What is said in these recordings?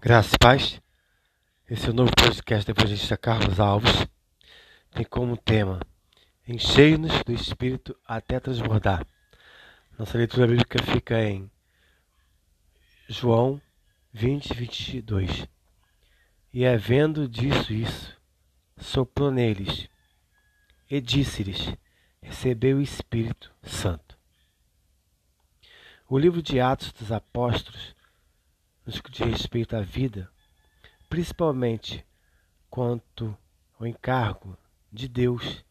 Graças e paz. Esse é o novo podcast da evangelista Carlos Alves. Tem como tema Encheio-nos do Espírito até transbordar. Nossa leitura bíblica fica em João 20, 22. E havendo disso isso, soprou neles e disse-lhes: Recebeu o Espírito Santo. O livro de Atos dos Apóstolos nos que diz respeito à vida, principalmente quanto ao encargo de Deus,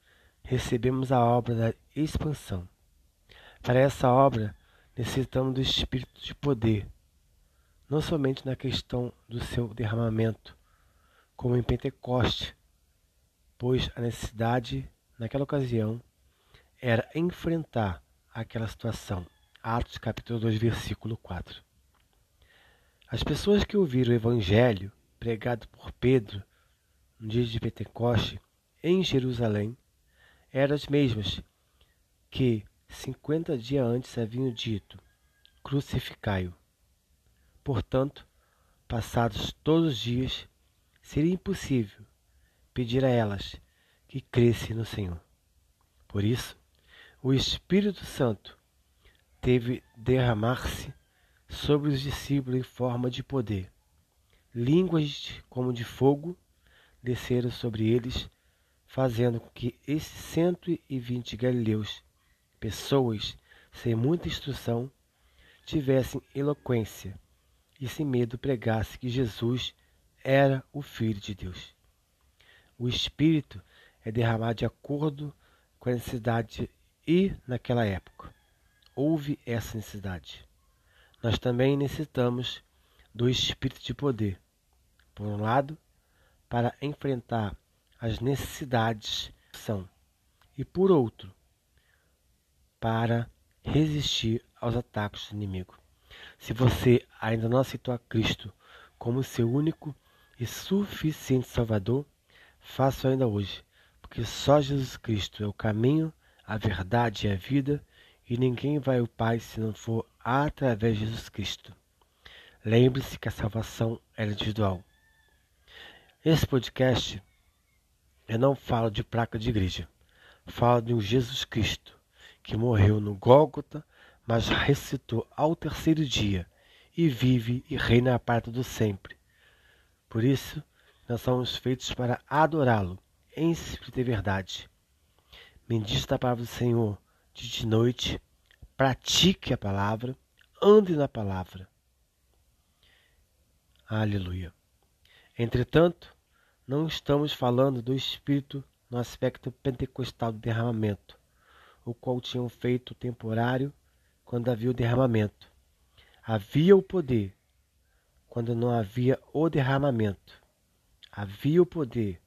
recebemos a obra da expansão. Para essa obra, necessitamos do Espírito de poder, não somente na questão do seu derramamento, como em Pentecoste, pois a necessidade, naquela ocasião, era enfrentar aquela situação. Atos capítulo 2, versículo 4. As pessoas que ouviram o Evangelho pregado por Pedro no dia de Pentecoste em Jerusalém eram as mesmas que cinquenta dias antes haviam dito: Crucificai-o. Portanto, passados todos os dias, seria impossível pedir a elas que crescem no Senhor. Por isso, o Espírito Santo teve derramar-se sobre os discípulos em forma de poder. Línguas como de fogo desceram sobre eles, fazendo com que esses cento e vinte galileus, pessoas sem muita instrução, tivessem eloquência e sem medo pregasse que Jesus era o Filho de Deus. O Espírito é derramado de acordo com a necessidade e, naquela época, houve essa necessidade nós também necessitamos do espírito de poder. Por um lado, para enfrentar as necessidades que são, e por outro, para resistir aos ataques do inimigo. Se você ainda não aceitou a Cristo como seu único e suficiente Salvador, faça ainda hoje, porque só Jesus Cristo é o caminho, a verdade e a vida, e ninguém vai ao Pai se não for através de Jesus Cristo. Lembre-se que a salvação é individual. Esse podcast eu não falo de placa de igreja. Falo de um Jesus Cristo que morreu no Gólgota, mas ressuscitou ao terceiro dia e vive e reina a parte do sempre. Por isso, nós somos feitos para adorá-lo em espírito e verdade. Bendita a palavra do Senhor de noite pratique a palavra, ande na palavra. Aleluia. Entretanto, não estamos falando do Espírito no aspecto pentecostal do derramamento, o qual tinham feito temporário quando havia o derramamento. Havia o poder quando não havia o derramamento. Havia o poder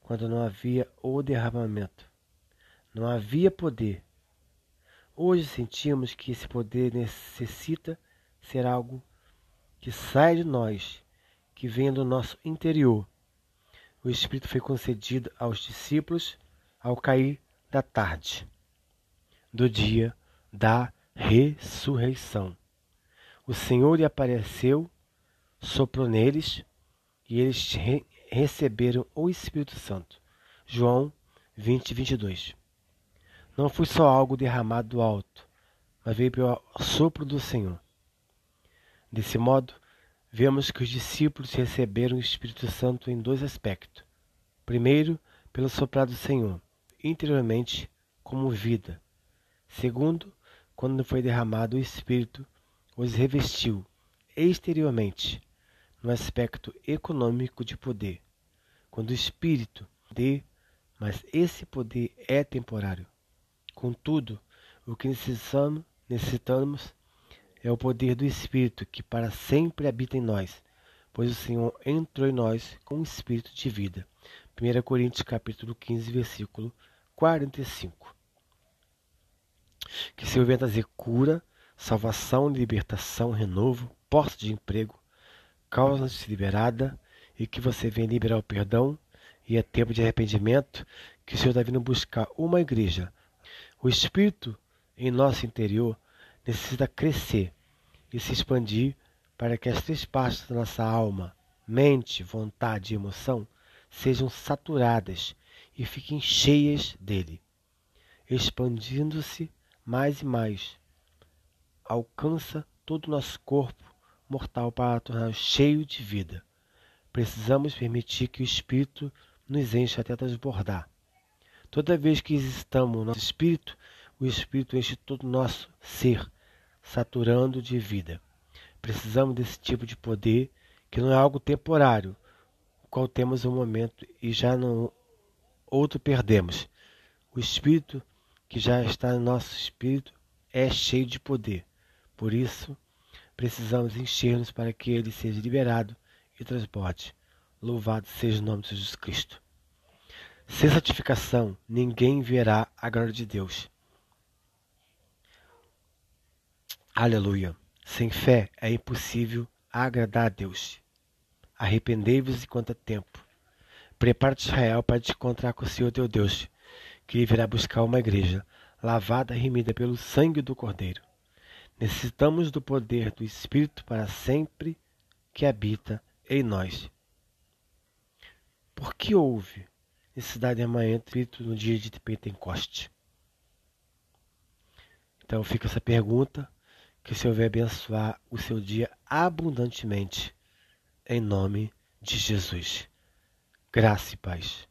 quando não havia o derramamento. Não havia poder Hoje sentimos que esse poder necessita ser algo que sai de nós, que vem do nosso interior. O Espírito foi concedido aos discípulos ao cair da tarde, do dia da ressurreição. O Senhor lhe apareceu, soprou neles e eles re receberam o Espírito Santo. João 20, 22. Não foi só algo derramado do alto, mas veio pelo sopro do Senhor. Desse modo, vemos que os discípulos receberam o Espírito Santo em dois aspectos. Primeiro, pelo soprar do Senhor, interiormente, como vida. Segundo, quando foi derramado o Espírito, os revestiu exteriormente, no aspecto econômico de poder. Quando o Espírito dê, mas esse poder é temporário. Contudo, o que necessitamos, necessitamos é o poder do Espírito que para sempre habita em nós, pois o Senhor entrou em nós com o Espírito de vida. 1 Coríntios capítulo 15, versículo 45. Que Senhor venha trazer cura, salvação, libertação, renovo, posto de emprego, causa de liberada e que você venha liberar o perdão e é tempo de arrependimento, que o Senhor está vindo buscar uma igreja o espírito em nosso interior necessita crescer e se expandir para que as três partes da nossa alma, mente, vontade e emoção sejam saturadas e fiquem cheias dele, expandindo-se mais e mais. Alcança todo o nosso corpo mortal para tornar cheio de vida. Precisamos permitir que o Espírito nos encha até transbordar. Toda vez que estamos no nosso espírito, o Espírito enche todo o nosso ser, saturando de vida. Precisamos desse tipo de poder, que não é algo temporário, o qual temos um momento e já não outro perdemos. O Espírito que já está no nosso espírito é cheio de poder. Por isso, precisamos encher-nos para que ele seja liberado e transborde. Louvado seja o nome de Jesus Cristo. Sem santificação, ninguém verá a glória de Deus. Aleluia. Sem fé é impossível agradar a Deus. Arrependei-vos enquanto é tempo. Prepara-te, Israel, para te encontrar com o Senhor teu Deus, que ele virá buscar uma igreja lavada e remida pelo sangue do Cordeiro. Necessitamos do poder do Espírito para sempre que habita em nós. Por que houve necessidade de amanhã Espírito no dia de Pentecoste? Então fica essa pergunta, que o Senhor vai abençoar o seu dia abundantemente, em nome de Jesus. Graça e paz.